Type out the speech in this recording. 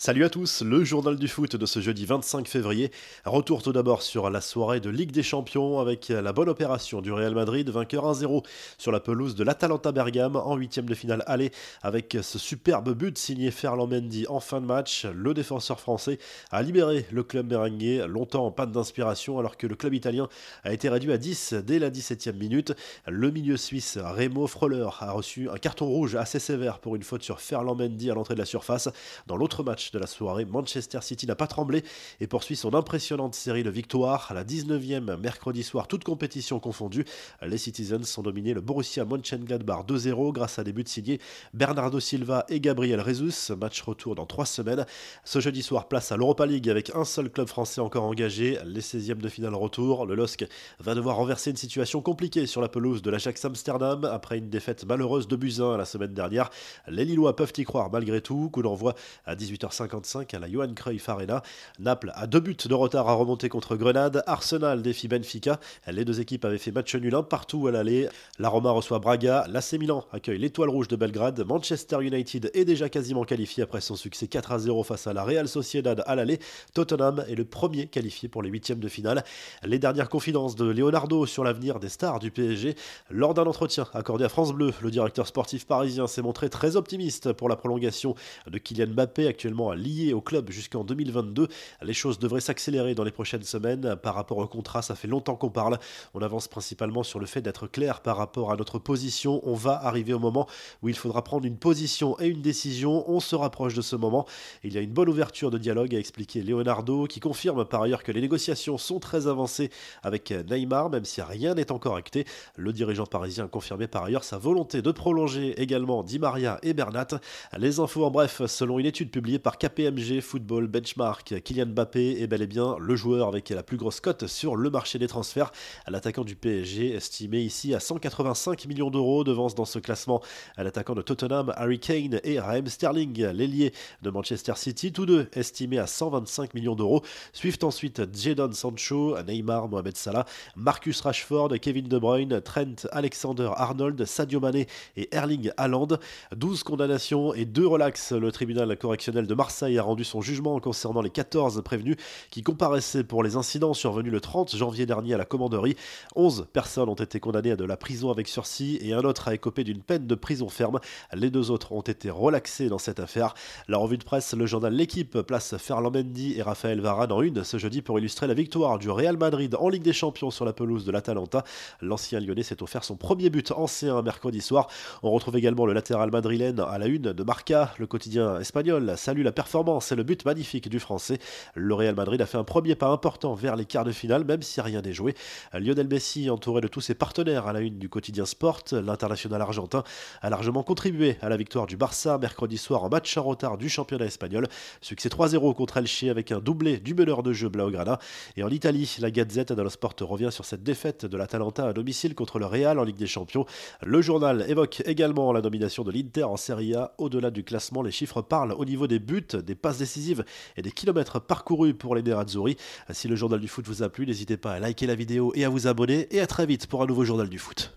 Salut à tous, le journal du foot de ce jeudi 25 février. Retour tout d'abord sur la soirée de Ligue des Champions avec la bonne opération du Real Madrid, vainqueur 1-0 sur la pelouse de l'Atalanta Bergame en huitième de finale aller avec ce superbe but signé Ferland Mendy en fin de match. Le défenseur français a libéré le club merengue, longtemps en panne d'inspiration alors que le club italien a été réduit à 10 dès la 17e minute. Le milieu suisse Remo Freuler a reçu un carton rouge assez sévère pour une faute sur Ferland Mendy à l'entrée de la surface. Dans l'autre match de la soirée, Manchester City n'a pas tremblé et poursuit son impressionnante série de victoires. La 19e, mercredi soir, toute compétition confondue, les Citizens sont dominés le Borussia Mönchengladbach 2-0 grâce à des buts signés Bernardo Silva et Gabriel Jesus. Match retour dans trois semaines. Ce jeudi soir, place à l'Europa League avec un seul club français encore engagé. Les 16e de finale retour. Le LOSC va devoir renverser une situation compliquée sur la pelouse de l'Ajax Amsterdam après une défaite malheureuse de Buzyn la semaine dernière. Les Lillois peuvent y croire malgré tout. Coup d'envoi à 18h55 à la Johan Cruyff Arena. Naples a deux buts de retard à remonter contre Grenade. Arsenal défie Benfica. Les deux équipes avaient fait match nul un partout à l'aller. La Roma reçoit Braga. L'AC Milan accueille l'Étoile Rouge de Belgrade. Manchester United est déjà quasiment qualifié après son succès 4 à 0 face à la Real Sociedad à l'aller. Tottenham est le premier qualifié pour les huitièmes de finale. Les dernières confidences de Leonardo sur l'avenir des stars du PSG. Lors d'un entretien accordé à France Bleu, le directeur sportif parisien s'est montré très optimiste pour la prolongation de Kylian Mbappé, actuellement lié au club jusqu'en 2022. Les choses devraient s'accélérer dans les prochaines semaines. Par rapport au contrat, ça fait longtemps qu'on parle. On avance principalement sur le fait d'être clair par rapport à notre position. On va arriver au moment où il faudra prendre une position et une décision. On se rapproche de ce moment. Il y a une bonne ouverture de dialogue, a expliqué Leonardo, qui confirme par ailleurs que les négociations sont très avancées avec Neymar, même si rien n'est encore acté. Le dirigeant parisien a confirmé par ailleurs sa volonté de prolonger également Di Maria et Bernat. Les infos en bref, selon une étude publiée par KPM Football Benchmark, Kylian Mbappé est bel et bien le joueur avec la plus grosse cote sur le marché des transferts. L'attaquant du PSG, estimé ici à 185 millions d'euros, devance dans ce classement l'attaquant de Tottenham, Harry Kane et Raheem Sterling, l'ailier de Manchester City, tous deux estimés à 125 millions d'euros. Suivent ensuite Jadon Sancho, Neymar, Mohamed Salah, Marcus Rashford, Kevin De Bruyne, Trent Alexander-Arnold, Sadio Mané et Erling Haaland. 12 condamnations et 2 relax. Le tribunal correctionnel de Marseille a rendu son jugement concernant les 14 prévenus qui comparaissaient pour les incidents survenus le 30 janvier dernier à la commanderie. 11 personnes ont été condamnées à de la prison avec sursis et un autre a écopé d'une peine de prison ferme. Les deux autres ont été relaxés dans cette affaire. La revue de presse, le journal L'équipe place Ferland Mendy et Raphaël Varane en une ce jeudi pour illustrer la victoire du Real Madrid en Ligue des Champions sur la pelouse de l'Atalanta. L'ancien lyonnais s'est offert son premier but ancien mercredi soir. On retrouve également le latéral madrilène à la une de Marca. Le quotidien espagnol salue la performance c'est le but magnifique du Français. Le Real Madrid a fait un premier pas important vers les quarts de finale, même si rien n'est joué. Lionel Messi, entouré de tous ses partenaires à la une du quotidien Sport, l'international argentin, a largement contribué à la victoire du Barça mercredi soir en match en retard du championnat espagnol. Succès 3-0 contre Elche avec un doublé du meneur de jeu Blaugrana. Et en Italie, la Gazette dello Sport revient sur cette défaite de l'Atalanta à domicile contre le Real en Ligue des Champions. Le journal évoque également la nomination de l'Inter en Serie A. Au-delà du classement, les chiffres parlent au niveau des des passes décisives et des kilomètres parcourus pour les Nerazzurri. Si le journal du foot vous a plu, n'hésitez pas à liker la vidéo et à vous abonner. Et à très vite pour un nouveau journal du foot.